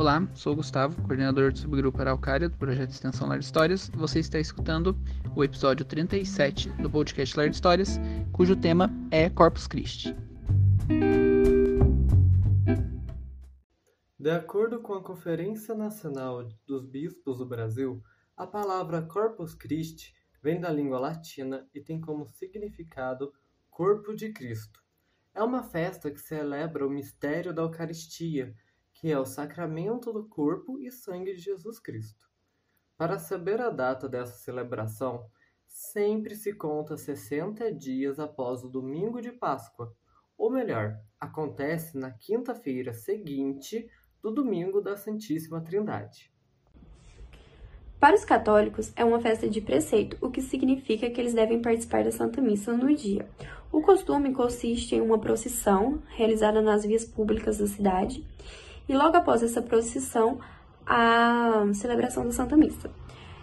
Olá, sou o Gustavo, coordenador do subgrupo Araucária do projeto de extensão Lar Histórias. Você está escutando o episódio 37 do podcast Lar Histórias, cujo tema é Corpus Christi. De acordo com a Conferência Nacional dos Bispos do Brasil, a palavra Corpus Christi vem da língua latina e tem como significado Corpo de Cristo. É uma festa que celebra o mistério da Eucaristia, que é o sacramento do corpo e sangue de Jesus Cristo. Para saber a data dessa celebração, sempre se conta 60 dias após o domingo de Páscoa, ou melhor, acontece na quinta-feira seguinte do domingo da Santíssima Trindade. Para os católicos, é uma festa de preceito, o que significa que eles devem participar da Santa Missa no dia. O costume consiste em uma procissão realizada nas vias públicas da cidade e logo após essa procissão, a celebração da Santa Missa.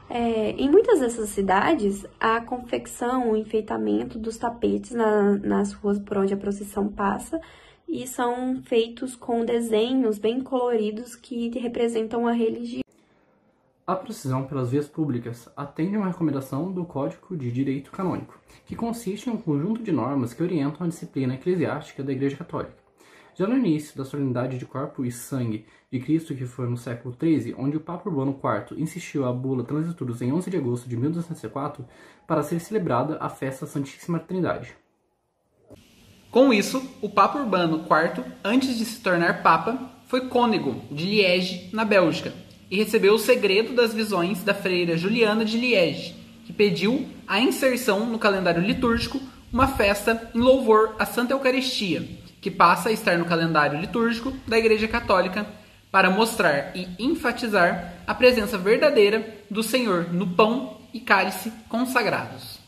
É, em muitas dessas cidades, a confecção, o enfeitamento dos tapetes na, nas ruas por onde a procissão passa e são feitos com desenhos bem coloridos que representam a religião. A procissão pelas vias públicas atende a uma recomendação do Código de Direito Canônico, que consiste em um conjunto de normas que orientam a disciplina eclesiástica da Igreja Católica. Já no início da solenidade de corpo e sangue de Cristo, que foi no século XIII, onde o Papa Urbano IV insistiu a bula Transiturus em 11 de agosto de 1204 para ser celebrada a festa Santíssima Trindade. Com isso, o Papa Urbano IV, antes de se tornar Papa, foi cônego de Liege, na Bélgica, e recebeu o segredo das visões da freira Juliana de Liege, que pediu a inserção no calendário litúrgico uma festa em louvor à Santa Eucaristia, que passa a estar no calendário litúrgico da Igreja Católica para mostrar e enfatizar a presença verdadeira do Senhor no pão e cálice consagrados.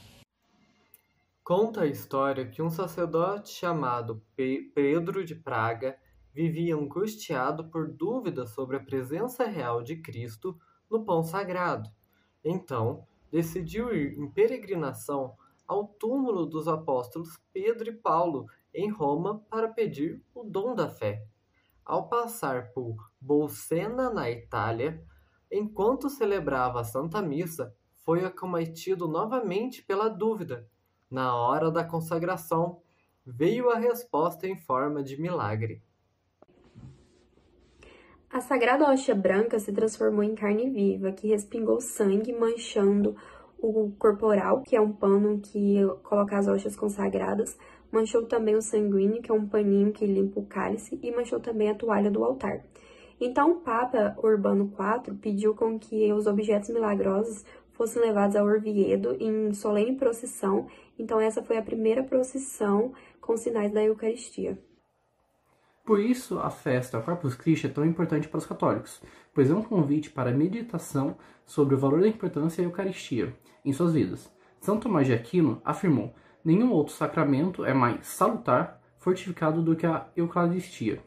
Conta a história que um sacerdote chamado Pedro de Praga vivia angustiado por dúvidas sobre a presença real de Cristo no pão sagrado. Então, decidiu ir em peregrinação ao túmulo dos apóstolos Pedro e Paulo em Roma para pedir o dom da fé. Ao passar por Bolsena, na Itália, enquanto celebrava a Santa Missa, foi acometido novamente pela dúvida. Na hora da consagração, veio a resposta em forma de milagre. A sagrada hóstia branca se transformou em carne viva, que respingou sangue, manchando o corporal, que é um pano que coloca as hóstias consagradas, manchou também o sanguíneo, que é um paninho que limpa o cálice, e manchou também a toalha do altar. Então, o Papa Urbano IV pediu com que os objetos milagrosos fossem levados ao Orviedo em solene procissão. Então, essa foi a primeira procissão com sinais da Eucaristia. Por isso, a festa Corpus Christi é tão importante para os católicos, pois é um convite para a meditação sobre o valor da importância da Eucaristia em suas vidas. São Tomás de Aquino afirmou: nenhum outro sacramento é mais salutar, fortificado do que a Eucaristia.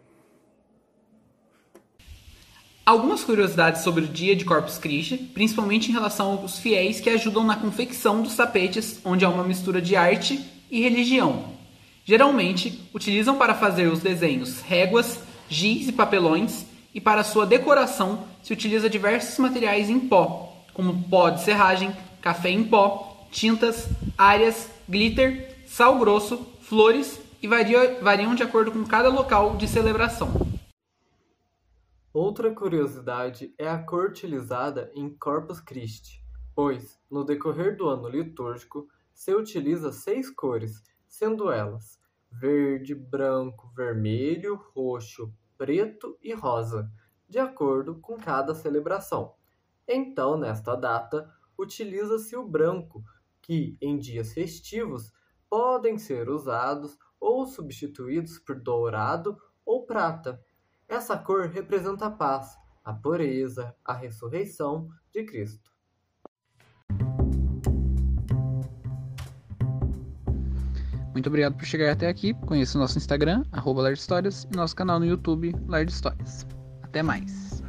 Algumas curiosidades sobre o dia de Corpus Christi, principalmente em relação aos fiéis que ajudam na confecção dos tapetes, onde há uma mistura de arte e religião. Geralmente, utilizam para fazer os desenhos réguas, giz e papelões, e para sua decoração se utiliza diversos materiais em pó, como pó de serragem, café em pó, tintas, áreas, glitter, sal grosso, flores e varia, variam de acordo com cada local de celebração. Outra curiosidade é a cor utilizada em Corpus Christi, pois, no decorrer do ano litúrgico, se utiliza seis cores, sendo elas verde, branco, vermelho, roxo, preto e rosa, de acordo com cada celebração. Então, nesta data, utiliza-se o branco, que em dias festivos podem ser usados ou substituídos por dourado ou prata. Essa cor representa a paz, a pureza, a ressurreição de Cristo. Muito obrigado por chegar até aqui. Conheça o nosso Instagram, arroba e nosso canal no YouTube, Lar Histórias. Até mais!